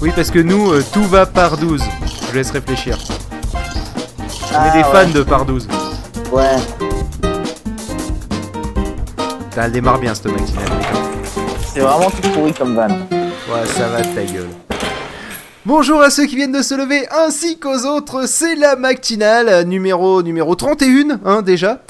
Oui, parce que nous, euh, tout va par 12. Je laisse réfléchir. On Ah, est des ouais. fans de par 12. Ouais. Putain, Elle démarre bien, cette matinale. C'est vraiment tout pourri comme van. Ouais, ça va de ta gueule. Bonjour à ceux qui viennent de se lever ainsi qu'aux autres, c'est la matinale numéro numéro 31 hein, déjà.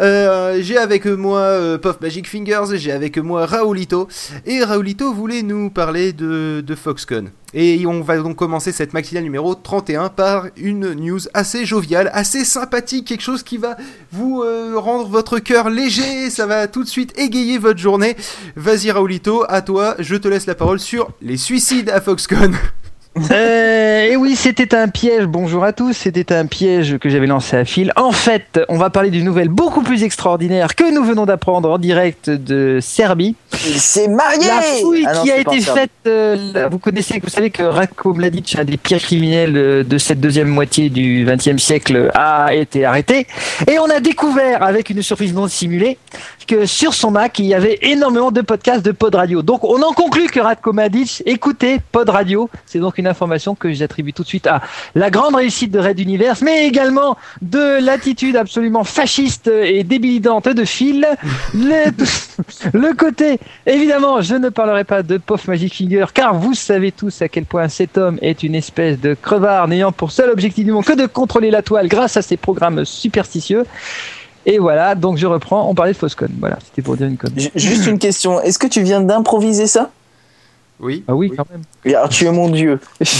Euh, j'ai avec moi euh, Puff Magic Fingers, j'ai avec moi Raoulito et Raoulito voulait nous parler de, de Foxconn. Et on va donc commencer cette matinale numéro 31 par une news assez joviale, assez sympathique, quelque chose qui va vous euh, rendre votre cœur léger, ça va tout de suite égayer votre journée. Vas-y Raoulito, à toi, je te laisse la parole sur les suicides à Foxconn. Euh, et oui, c'était un piège. Bonjour à tous. C'était un piège que j'avais lancé à fil. En fait, on va parler d'une nouvelle beaucoup plus extraordinaire que nous venons d'apprendre en direct de Serbie. Il s'est marié La fouille Ah non, qui a été faite, euh, vous connaissez, vous savez que Ratko Mladic, un des pires criminels euh, de cette deuxième moitié du XXe siècle, a été arrêté. Et on a découvert, avec une surprise non simulée, que sur son Mac, il y avait énormément de podcasts de Pod Radio. Donc on en conclut que Ratko Mladic écoutait Pod Radio. C'est donc une information que j'attribue tout de suite à la grande réussite de Red Universe, mais également de l'attitude absolument fasciste et débilitante de Phil. Le, le côté, évidemment, je ne parlerai pas de Puff Magic Finger, car vous savez tous à quel point cet homme est une espèce de crevard n'ayant pour seul objectif du monde que de contrôler la toile grâce à ses programmes superstitieux. Et voilà, donc je reprends, on parlait de Foscon. Voilà, c'était pour dire une connerie. Ju- Juste une question, est-ce que tu viens d'improviser ça? Oui. Ah oui, quand même. Et Alors tu es mon dieu.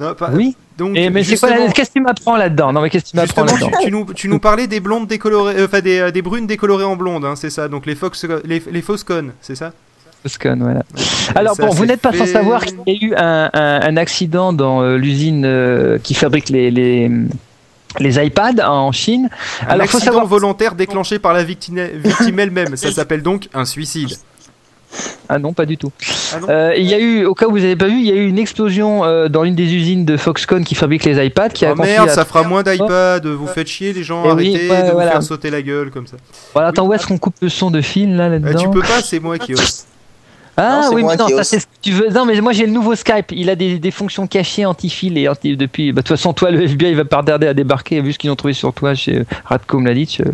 Non, pas- Oui. Donc, Et mais c'est quoi la- justement- Qu'est-ce que tu m'apprends là-dedans? Non, mais qu'est-ce que tu m'apprends là-dedans? tu, tu nous, tu nous parlais des blondes décolorées, euh, enfin des, euh, des brunes décolorées en blonde, hein, c'est ça? Donc les Fox, les, les Foscon, c'est ça? Voilà. Alors Ça bon, vous n'êtes pas sans savoir qu'il y a eu un, un- un accident dans euh, l'usine euh, qui fabrique les, les, les iPads en Chine. Un Alors faut accident savoir. volontaire déclenché par la victime, victime elle-même. Ça s'appelle donc un suicide. Ah non, pas du tout. Ah Euh, il y a eu, au cas où vous n'avez pas vu, il y a eu une explosion euh, dans l'une des usines de Foxconn qui fabrique les iPads, qui oh merde, ça fera moins d'iPad. Vous faites chier les gens. Eh oui, arrêtez ouais, de vous faire sauter la gueule comme ça. Voilà, attends, où est-ce qu'on coupe le son de fil là Euh, là-dedans tu peux pas, c'est moi qui ose. Ah Non, oui, mais non, ça c'est ce que tu veux. Non, mais moi j'ai le nouveau Skype. Il a des, des fonctions cachées anti-fil et anti depuis. Bah, de toute façon, toi, le FBI il va pas tarder à débarquer vu ce qu'ils ont trouvé sur toi chez euh, Radko Mladic. euh,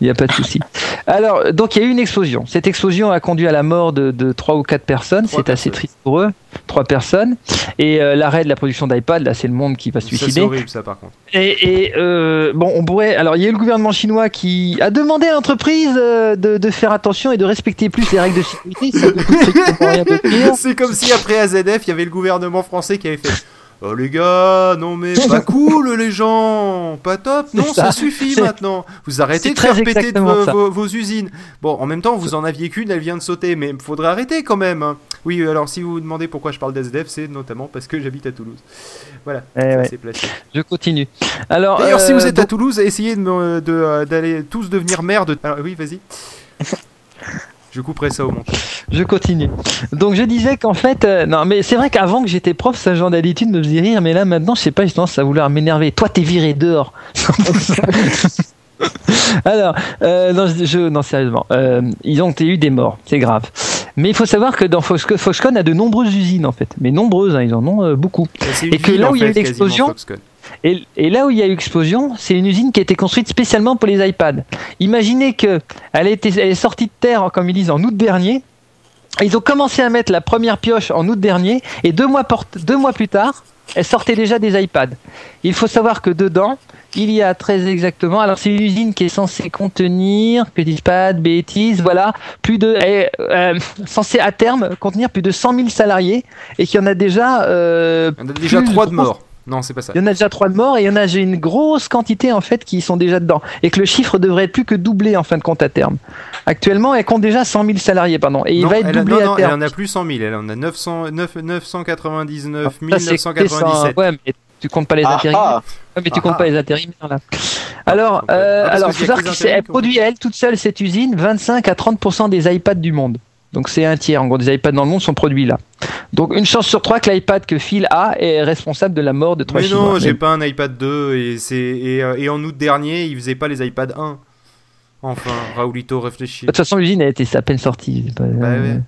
Il n'y a pas de souci. Alors, donc il y a eu une explosion. Cette explosion a conduit à la mort de, de trois ou quatre personnes. Trois C'est assez triste pour eux. Trois personnes. Et euh, l'arrêt de la production d'iPad, là, c'est le monde qui va se c'est suicider. horrible ça par contre. Et, et, euh, bon, on pourrait. Alors, il y a eu le gouvernement chinois qui a demandé à l'entreprise euh, de, de faire attention et de respecter plus les règles de sécurité. C'est comme si après AZF, il y avait le gouvernement français qui avait fait. Oh les gars, non mais pas cool les gens, pas top, non ça, ça. suffit maintenant. Vous arrêtez de faire péter de vos, ça. vos- vos usines. Bon, en même temps, vous en aviez qu'une, elle vient de sauter, mais faudrait arrêter quand même. hein. Oui, alors si vous vous demandez pourquoi je parle d'AZF, c'est notamment parce que j'habite à Toulouse. Voilà, Eh ouais, je continue. Alors, D'ailleurs, si euh, vous êtes à Toulouse, essayez de me- de, euh, d'aller tous devenir maire de. Alors, oui, vas-y. Je couperai ça au montage. Je continue. Donc, je disais qu'en fait, euh, non, mais c'est vrai qu'avant que j'étais prof, ce genre d'attitude me faisait rire, mais là, maintenant, je sais pas, j'ai tendance à vouloir m'énerver. Toi, t'es viré dehors. Alors, euh, non, je, je- non, sérieusement, euh, ils ont eu des morts, c'est grave. Mais il faut savoir que dans Foxconn, Foxconn a de nombreuses usines en fait, mais nombreuses, hein, ils en ont euh, beaucoup. Et que là où il y a eu l'explosion. Et, et là où il y a eu explosion, c'est une usine qui a été construite spécialement pour les iPads. Imaginez que elle, a été, elle est sortie de terre, comme ils disent, en août dernier. Ils ont commencé à mettre la première pioche en août dernier, et deux mois, deux mois plus tard, elle sortait déjà des iPads. Il faut savoir que dedans, il y a très exactement. Alors c'est une usine qui est censée contenir, que je dise pas de bêtises, voilà, plus de, est, euh, censée à terme contenir plus de 100 000 salariés, et qu'il y en a déjà. euh, Il y en a déjà trois de morts. Non, c'est pas ça. il y en a déjà trois de morts et il y en a j'ai une grosse quantité en fait qui sont déjà dedans et que le chiffre devrait être plus que doublé en fin de compte à terme. Actuellement, elle compte déjà 100 000 salariés, pardon, et il va être elle a- doublé non, à non, elle terme. en a plus 100 000. Elle en a 900, 9, 999 Ça, c'est écouté sans- 997. Ouais, mais tu comptes pas les Ah, intérimaires. ah. Ouais, mais tu Ah, comptes ah. pas les intérimaires là. Alors, compte pas. euh, Ah, alors, faut savoir qu'elle produit elle toute seule cette usine 25 à 30 des iPads du monde. Donc c'est un tiers. En gros, des iPads dans le monde sont produits là. Donc une chance sur trois que l'iPad que Phil a est responsable de la mort de trois Mais Chinois. non, j'ai Mais- pas un iPad 2 et, c'est, et, euh, et en août dernier, ils faisaient pas les iPad 1. Enfin, Raoulito réfléchit. De toute façon, l'usine a été à peine sortie. pas- Bah ouais.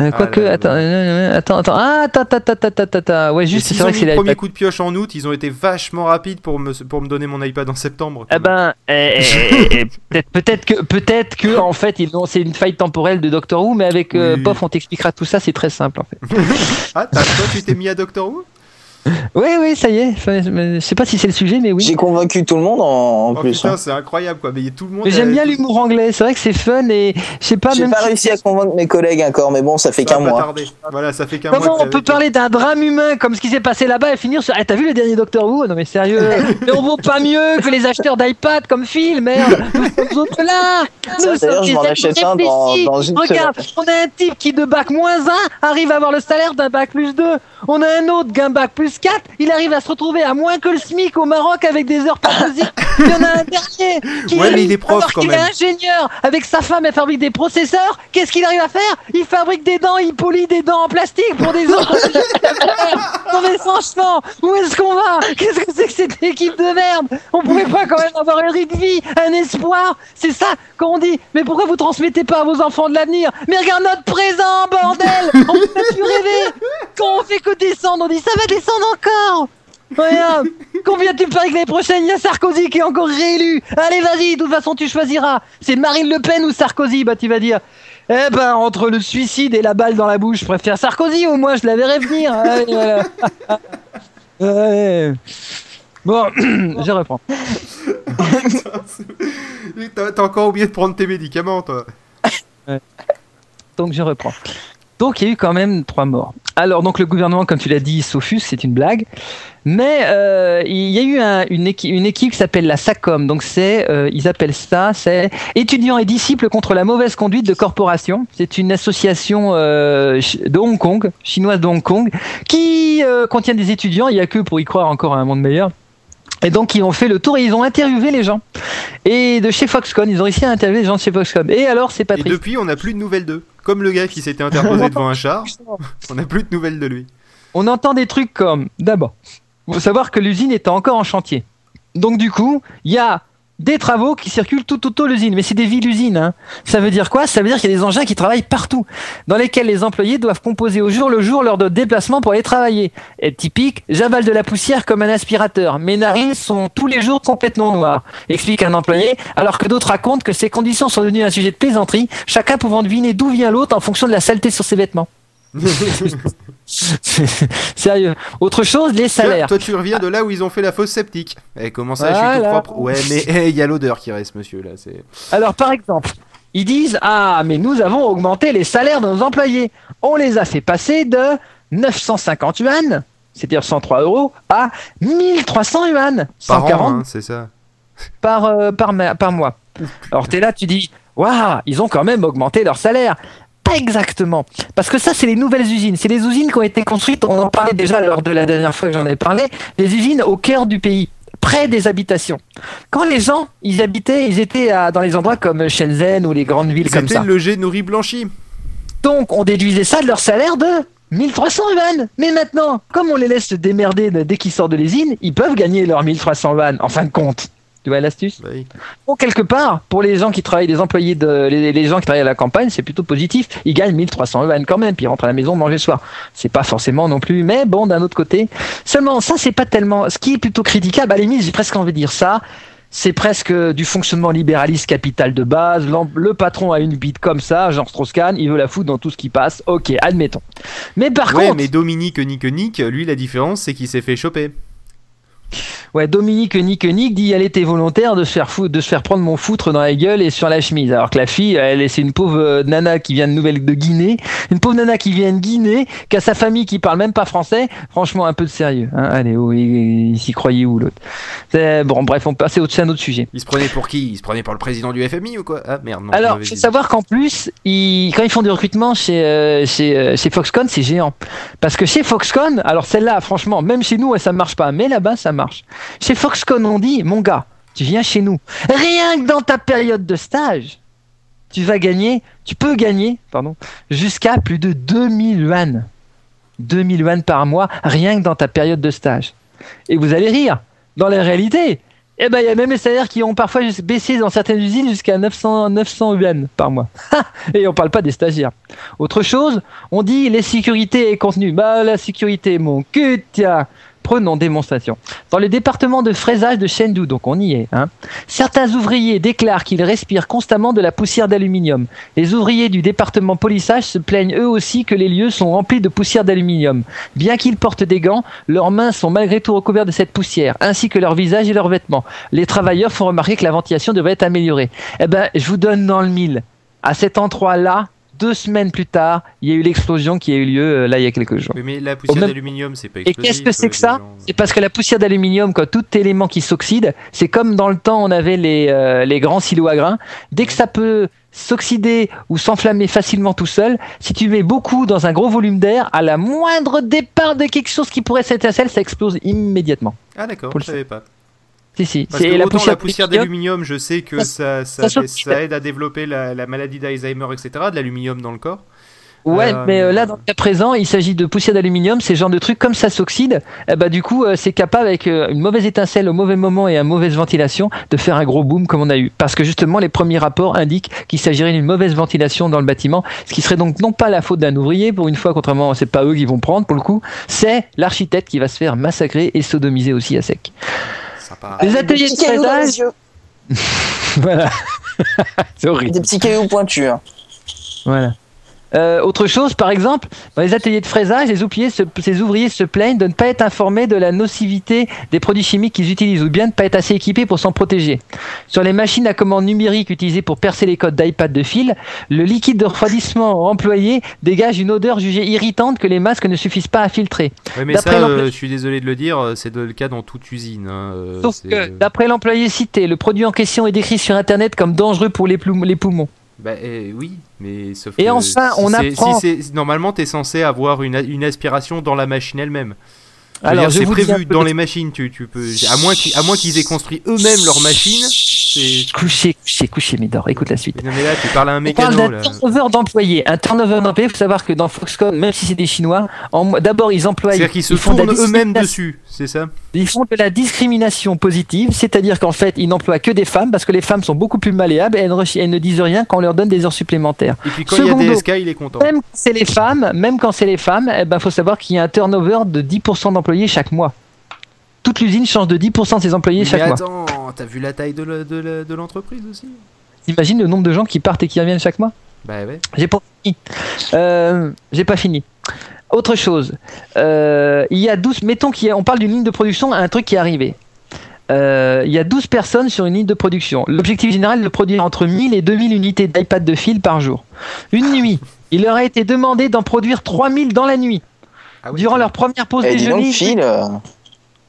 Euh, Ah Quoique, attends, là. euh, attends, attends, ah, attends, attends, attends, attends, attends, ouais, juste, c'est vrai que c'est le la premier coup de pioche en août, ils ont été vachement rapides pour me, pour me donner mon iPad en septembre. Eh ben, eh, eh, peut-être, que, peut-être que, en fait, ils ont, c'est une faille temporelle de Doctor Who, mais avec euh. Pof, on t'expliquera tout ça, c'est très simple, en fait. Ah, toi, tu t'es mis à Doctor Who? Oui, oui, ça y est. Enfin, je sais pas si c'est le sujet, mais oui. J'ai convaincu tout le monde en, en Oh plus. hein. c'est incroyable quoi. Mais tout le monde. Mais j'aime bien l'humour anglais. C'est vrai que c'est fun et je sais pas J'ai même. pas si- réussi à convaincre mes collègues encore, mais bon, ça fait qu'un mois. Voilà, ça fait qu'un mois. Comment que on peut parler d'un drame humain comme ce qui s'est passé là-bas et finir sur. Eh, t'as vu le dernier Doctor Who? Non mais sérieux. mais on vaut pas mieux que les acheteurs d'iPad comme Phil, merde. Nous sommes autres là. Nous d'ailleurs, sommes je m'en des achète un dans, réfléchis. dans une Regarde, on a un type qui de bac moins 1 arrive à avoir le salaire d'un bac plus 2. On a un autre d'un bac plus 4, il arrive à se retrouver à moins que le SMIC au Maroc avec des heures possibles. Il y en a un dernier qui Ouais, mais il est prof, alors quand même. est ingénieur avec sa femme, elle fabrique des processeurs. Qu'est-ce qu'il arrive à faire? Il fabrique des dents, il polie des dents en plastique pour des autres. non mais franchement, où est-ce qu'on va? Qu'est-ce que c'est que cette équipe de merde? On pourrait pas quand même avoir une rythme de vie, un espoir C'est ça qu'on dit. Mais pourquoi vous transmettez pas à vos enfants de l'avenir? Mais regarde notre présent, bordel On peut pas plus rêver Quand on fait que descendre, on dit ça va descendre encore Regarde Combien tu me paries que l'année prochaine, il y a Sarkozy qui est encore réélu Allez, vas-y, de toute façon, tu choisiras. C'est Marine Le Pen ou Sarkozy Bah, tu vas dire. Eh ben, entre le suicide et la balle dans la bouche, je préfère Sarkozy, au moins, je la verrai venir. Allez, voilà. Ouais. Bon, je reprends. T'as t'as encore oublié de prendre tes médicaments, toi. Donc je reprends. Donc il y a eu quand même trois morts. Alors donc le gouvernement, comme tu l'as dit, s'offusque, c'est une blague. Mais euh, il y a eu un- une, équipe, une équipe qui s'appelle la SACOM. Donc c'est, euh, ils appellent ça, c'est étudiants et disciples contre la mauvaise conduite de corporations. C'est une association euh, de Hong Kong, chinoise de Hong Kong, qui euh, contient des étudiants. Il y a que pour y croire encore à un monde meilleur. Et donc ils ont fait le tour et ils ont interviewé les gens. Et de chez Foxconn, ils ont réussi à interviewer les gens de chez Foxconn. Et alors c'est pas Et depuis, on n'a plus de nouvelles d'eux. Comme le gars qui s'était interposé devant un char, on n'a plus de nouvelles de lui. on entend des trucs comme d'abord, il faut savoir que l'usine est encore en chantier. Donc du coup, il y a des travaux qui circulent tout autour de l'usine, mais c'est des villes usines. Hein. Ça veut dire quoi? Ça veut dire qu'il y a des engins qui travaillent partout, dans lesquels les employés doivent composer au jour le jour lors de déplacements pour aller travailler. Typique, j'avale de la poussière comme un aspirateur. Mes narines sont tous les jours complètement noires, explique un employé, alors que d'autres racontent que ces conditions sont devenues un sujet de plaisanterie, chacun pouvant deviner d'où vient l'autre en fonction de la saleté sur ses vêtements. Sérieux. Autre chose, les salaires. toi, tu reviens de là où ils ont fait la fosse septique. Eh, comment ça, je suis tout propre? Ouais, mais eh, il y a l'odeur qui reste, monsieur, là. C'est... Alors, par exemple, ils disent Ah, mais nous avons augmenté les salaires de nos employés. On les a fait passer de 950 yuan, c'est-à-dire 103 euros, à 1300 yuan, Par 140 an, hein, c'est ça. par, euh, par, par mois. Alors, tu es là, tu dis Waouh, ils ont quand même augmenté leur salaire. Exactement. Parce que ça, c'est les nouvelles usines. C'est les usines qui ont été construites, on en parlait déjà lors de la dernière fois que j'en ai parlé, des usines au cœur du pays, près des habitations. Quand les gens, ils habitaient, ils étaient à- dans les endroits comme Shenzhen ou les grandes villes comme ça. le jet nourri blanchi. Donc, on déduisait ça de leur salaire de 1300 yuan. Mais maintenant, comme on les laisse se démerder de- dès qu'ils sortent de l'usine, ils peuvent gagner leurs 1300 yuan, en fin de compte. Tu vois l'astuce Bah oui. Bon, quelque part, pour les gens qui travaillent, les employés de, les, les gens qui travaillent à la campagne, c'est plutôt positif. Ils gagnent 1300 yuan quand même, puis ils rentrent à la maison manger le soir. C'est pas forcément non plus, mais bon, d'un autre côté. Seulement, ça, c'est pas tellement, ce qui est plutôt critiquable, à la limite, j'ai presque envie de dire ça. C'est presque du fonctionnement libéraliste capital de base. Le patron a une bite comme ça, genre Strauss-Kahn, il veut la foutre dans tout ce qui passe. Ok, admettons. Mais par Ouais, contre, mais Dominique Nick Nick, lui, la différence, c'est qu'il s'est fait choper. Ouais, Dominique Nick Nick dit elle était volontaire de se faire foutre, de se faire prendre mon foutre dans la gueule et sur la chemise. Alors que la fille, elle, c'est une pauvre euh, nana qui vient de Nouvelle de Guinée, une pauvre nana qui vient de Guinée, qui a sa famille qui parle même pas français. Franchement, un peu de sérieux. Hein Allez, oh, il, il s'y croyait où l'autre? Bon, bref, on passe au c'est un autre sujet. Il se prenait pour qui? Il se prenait pour le président du FMI ou quoi? Ah merde, non. Alors, faut savoir qu'en plus, ils, quand ils font du recrutement chez, euh, chez, euh, chez Foxconn, c'est géant. Parce que chez Foxconn, alors celle-là, franchement, même chez nous, ça marche pas, mais là-bas, ça marche. Chez Foxconn, on dit, mon gars, tu viens chez nous. Rien que dans ta période de stage, tu vas gagner, tu peux gagner, pardon, jusqu'à plus de 2000 yuan. 2000 yuan par mois, rien que dans ta période de stage. Et vous allez rire. Dans la réalité, Eh ben, il y a même les salaires qui ont parfois baissé dans certaines usines jusqu'à 900, 900 yuan par mois. et on parle pas des stagiaires. Autre chose, on dit les sécurités et contenu. Bah, la sécurité, mon cul, tiens. Prenons démonstration. Dans le département de fraisage de Chengdu, donc on y est, hein, certains ouvriers déclarent qu'ils respirent constamment de la poussière d'aluminium. Les ouvriers du département polissage se plaignent eux aussi que les lieux sont remplis de poussière d'aluminium. Bien qu'ils portent des gants, leurs mains sont malgré tout recouvertes de cette poussière, ainsi que leur visage et leurs vêtements. Les travailleurs font remarquer que la ventilation devrait être améliorée. Eh ben, je vous donne dans le mille. À cet endroit-là, deux semaines plus tard, il y a eu l'explosion qui a eu lieu euh, là il y a quelques jours. Oui, mais la poussière même- d'aluminium, c'est pas Et explosif. qu'est-ce que c'est que euh, ça gens- C'est parce que la poussière d'aluminium, quand tout élément qui s'oxyde, c'est comme dans le temps on avait les, euh, les grands silos à grains. Dès que ça peut s'oxyder ou s'enflammer facilement tout seul, si tu mets beaucoup dans un gros volume d'air, à la moindre départ de quelque chose qui pourrait s'étincelle, ça explose immédiatement. Ah d'accord, je le savais pas. Si, si. Parce que la poussière, la poussière d'aluminium. je sais que ça, ça, ça ça, s'oxyde. aide à développer la, la maladie d'Alzheimer, etc. De l'aluminium dans le corps. Ouais, Euh, mais euh, là, dans le cas présent, il s'agit de poussière d'aluminium, ces genres de trucs, comme ça s'oxyde, eh ben, du coup, euh, c'est capable, avec euh, une mauvaise étincelle au mauvais moment et une mauvaise ventilation, de faire un gros boom comme on a eu. Parce que justement, les premiers rapports indiquent qu'il s'agirait d'une mauvaise ventilation dans le bâtiment, ce qui serait donc non pas la faute d'un ouvrier, pour une fois, contrairement, c'est pas eux qui vont prendre, pour le coup, c'est l'architecte qui va se faire massacrer et sodomiser aussi à sec. Sympa. Les Avec ateliers des de yeux. voilà. c'est horrible. Des petits cailloux pointus. hein. Voilà. Euh, autre chose, par exemple, dans les ateliers de fraisage, les ouvriers, se, ces ouvriers se plaignent de ne pas être informés de la nocivité des produits chimiques qu'ils utilisent ou bien de ne pas être assez équipés pour s'en protéger. Sur les machines à commande numériques utilisées pour percer les codes d'iPad de fil, le liquide de refroidissement employé dégage une odeur jugée irritante que les masques ne suffisent pas à filtrer. Mais d'après ça, l'employé- euh, je suis désolé de le dire, c'est de- le cas dans toute usine. hein, Sauf c'est, que, d'après l'employé cité, le produit en question est décrit sur Internet comme dangereux pour les poumons. Bah eh, oui, mais sauf Et que enfin, si on apprend- Si normalement, t'es censé avoir une, aspiration dans la machine elle-même. Alors, c'est prévu dans les machines. Tu, tu peux, à moins qu'ils, à moins qu'ils aient construit eux-mêmes leur machine. C'est. Couché, couché, couché, Médor, écoute la suite. Non mais là, tu parles à un On parle mécano d'un turnover d'employés. Un turnover d'employés, il faut savoir que dans Foxconn, même si c'est des Chinois, en- d'abord ils emploient. C'est-à-dire qu'ils se font eux-mêmes dessus, c'est ça? Ils font de la discrimination positive, c'est-à-dire qu'en fait, ils n'emploient que des femmes parce que les femmes sont beaucoup plus malléables et elles, ne rechi- elles ne disent rien quand on leur donne des heures supplémentaires. Et puis quand il y a Secondo. DSK, il est content. Même quand c'est les femmes, même quand c'est les femmes, eh ben, faut savoir qu'il y a un turnover de 10% d'employés chaque mois. Toute l'usine change de 10% de ses employés Mais chaque mois. attends, t'as vu la taille de l'entreprise aussi? T'imagines le nombre de gens qui partent et qui reviennent chaque mois? Bah ouais. J'ai pas fini. Euh, J'ai pas fini. Autre chose. Euh, il y a 12. Mettons qu'on parle d'une ligne de production, un truc qui est arrivé. Euh, il y a 12 personnes sur une ligne de production. L'objectif général est de produire entre 1000 et 2000 unités d'iPad de fil par jour. Une nuit, il leur a été demandé d'en produire 3000 dans la nuit. Ah oui, Durant leur première pause Eh, dis donc, déjeuner,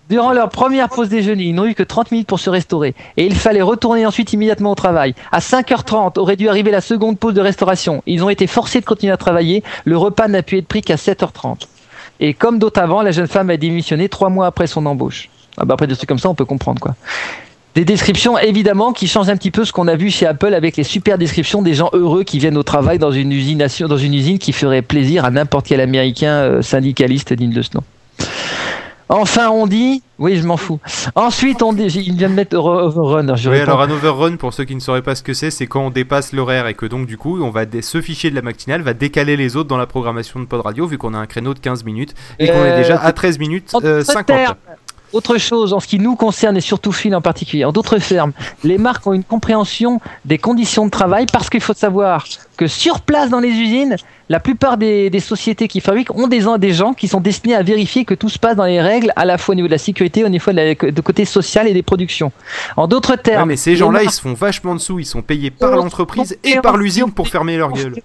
Durant leur première pause déjeuner, ils n'ont eu que 30 minutes pour se restaurer. Et il fallait retourner ensuite immédiatement au travail. À 5h30 aurait dû arriver la seconde pause de restauration. Ils ont été forcés de continuer à travailler. Le repas n'a pu être pris qu'à 7h30. Et comme d'autres avant, la jeune femme a démissionné trois mois après son embauche. Ah bah après des trucs comme ça, on peut comprendre quoi. Des descriptions évidemment qui changent un petit peu ce qu'on a vu chez Apple avec les super descriptions des gens heureux qui viennent au travail dans une usine, dans une usine qui ferait plaisir à n'importe quel américain euh, syndicaliste digne de ce nom. Enfin, on dit, oui, je m'en fous. Ensuite, on dit, il vient de mettre over- overrun. Je Oui, alors un overrun, pour ceux qui ne sauraient pas ce que c'est, c'est quand on dépasse l'horaire et que donc du coup, on va ce fichier de la matinale va décaler les autres dans la programmation de Pod Radio vu qu'on a un créneau de 15 minutes et qu'on est Euh, déjà à 13 minutes euh, d'autres 50. Autre chose, en ce qui nous concerne et surtout Phil en particulier, en d'autres termes, les marques ont une compréhension des conditions de travail parce qu'il faut savoir que sur place dans les usines, la plupart des, des sociétés qui fabriquent ont des, des gens qui sont destinés à vérifier que tout se passe dans les règles, à la fois au niveau de la sécurité, au niveau de, la- de côté social et des productions. En d'autres Ouais, termes, mais ces gens-là, ils se font vachement de sous, ils sont payés par l'entreprise et par l'usine pour fermer leur gueule.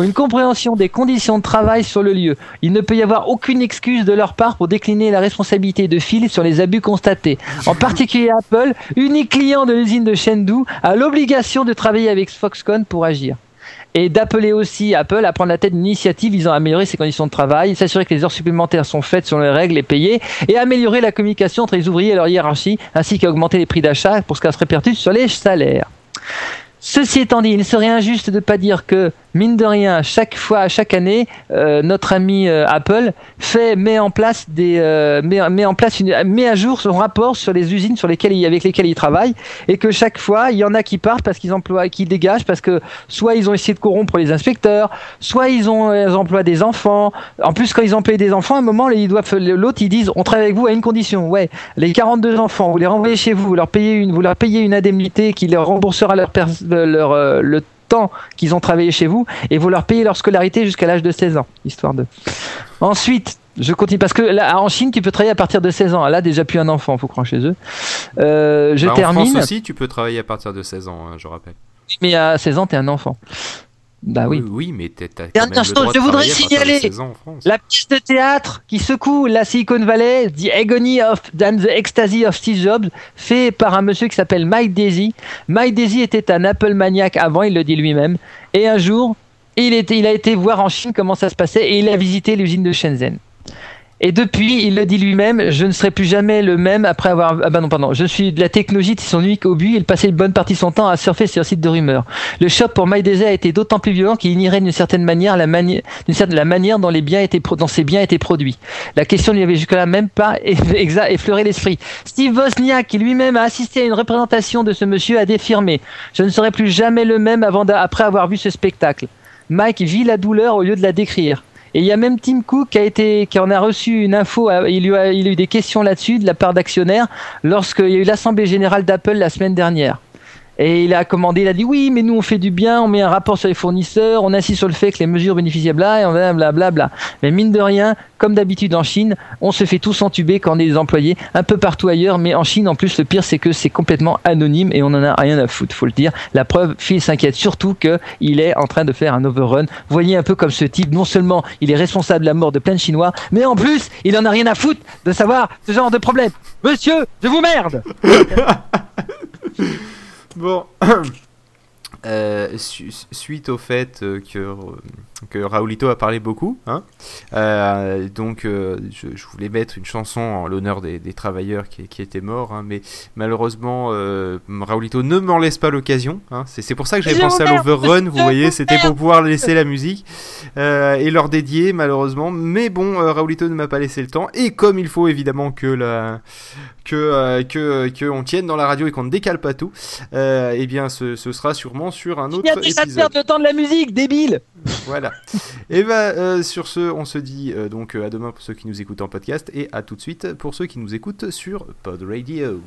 Une compréhension des conditions de travail sur le lieu. Il ne peut y avoir aucune excuse de leur part pour décliner la responsabilité de Phil sur les abus constatés. En particulier Apple, unique client de l'usine de Chengdu, a l'obligation de travailler avec Foxconn pour agir. Et d'appeler aussi Apple à prendre la tête d'une initiative visant à améliorer ses conditions de travail, s'assurer que les heures supplémentaires sont faites selon les règles et payées, et améliorer la communication entre les ouvriers et leur hiérarchie, ainsi qu'à augmenter les prix d'achat pour ce qu'elle se répercute sur les salaires. Ceci étant dit, il serait injuste de ne pas dire que mine de rien, chaque fois, chaque année, euh, notre ami euh, Apple fait met en place des euh, met, met en place une, met à jour son rapport sur les usines sur lesquelles il, avec lesquelles il travaille et que chaque fois il y en a qui partent parce qu'ils emploient qui dégagent parce que soit ils ont essayé de corrompre les inspecteurs, soit ils ont ils emploient des enfants. En plus quand ils emploient des enfants, à un moment ils doivent l'autre ils disent on travaille avec vous à une condition. Ouais, les 42 enfants, vous les renvoyez chez vous, vous leur payez une vous leur payez une indemnité qui leur remboursera leur leur euh, le temps qu'ils ont travaillé chez vous et vous leur payez leur scolarité jusqu'à l'âge de 16 ans, histoire de. Ensuite, je continue parce que là, en Chine, tu peux travailler à partir de 16 ans. Là, déjà plus un enfant, faut croire chez eux. Euh, je Bah, En termine. France aussi, tu peux travailler à partir de 16 ans, hein, je rappelle. Mais à 16 ans, t'es un enfant. Bah oui. Oui, mais t'as t'as quand Dernière même le chose, droit de je voudrais travailler à partir de signaler 16 ans en France. La pièce de théâtre qui secoue la Silicon Valley, The Agony of and the Ecstasy of Steve Jobs, fait par un monsieur qui s'appelle Mike Daisy. Mike Daisy était un Apple maniaque avant, il le dit lui-même. Et un jour, il, était, il a été voir en Chine comment ça se passait et il a visité l'usine de Shenzhen. Et depuis, il le dit lui-même, je ne serai plus jamais le même après avoir. Ah bah non, pardon. Je suis de la technologie de son unique obus. Il passait une bonne partie de son temps à surfer sur un site de rumeurs. Le choc pour Daisy a été d'autant plus violent qu'il ignorait d'une certaine manière la, certaine- manière dont, les biens étaient dont ces biens étaient produits. La question lui avait jusque-là même pas effleuré l'esprit. Steve Wozniak, qui lui-même a assisté à une représentation de ce monsieur, a défirmé Je ne serai plus jamais le même avant après avoir vu ce spectacle. Mike vit la douleur au lieu de la décrire. Et il y a même Tim Cook qui a été, qui en a reçu une info. euh, Il, lui a, il a eu des questions là-dessus de la part d'actionnaires lorsqu'il y a eu l'assemblée générale d'Apple la semaine dernière. Et il a commandé, il a dit oui, mais nous on fait du bien, on met un rapport sur les fournisseurs, on insiste sur le fait que les mesures bénéficiables là, et on bla bla. Mais mine de rien, comme d'habitude en Chine, on se fait tous entuber quand on est des employés, un peu partout ailleurs, mais en Chine en plus le pire c'est que c'est complètement anonyme et on en a rien à foutre, faut le dire. La preuve, Phil s'inquiète surtout que il est en train de faire un overrun. Voyez un peu comme ce type, non seulement il est responsable de la mort de plein de Chinois, mais en plus il en a rien à foutre de savoir ce genre de problème. Monsieur, je vous merde. Bon. Euh, su- suite au fait euh, que, que Raoulito a parlé beaucoup, hein, euh, donc euh, je, je voulais mettre une chanson en l'honneur des, des travailleurs qui, qui étaient morts, hein, mais malheureusement euh, Raoulito ne m'en laisse pas l'occasion. Hein, c'est pour ça que j'avais Je pensé à l'Overrun, vous voyez, c'était pour pouvoir laisser la musique euh, et leur dédier malheureusement. Mais bon, Raoulito ne m'a pas laissé le temps, et comme il faut évidemment que la que, que, que on tienne dans la radio et qu'on ne décale pas tout, eh bien ce, ce sera sûrement sur un Il y a autre de épisode. le temps de la musique, débile. Voilà. et ben euh, sur ce, on se dit euh, donc euh, à demain pour ceux qui nous écoutent en podcast et à tout de suite pour ceux qui nous écoutent sur Pod Radio.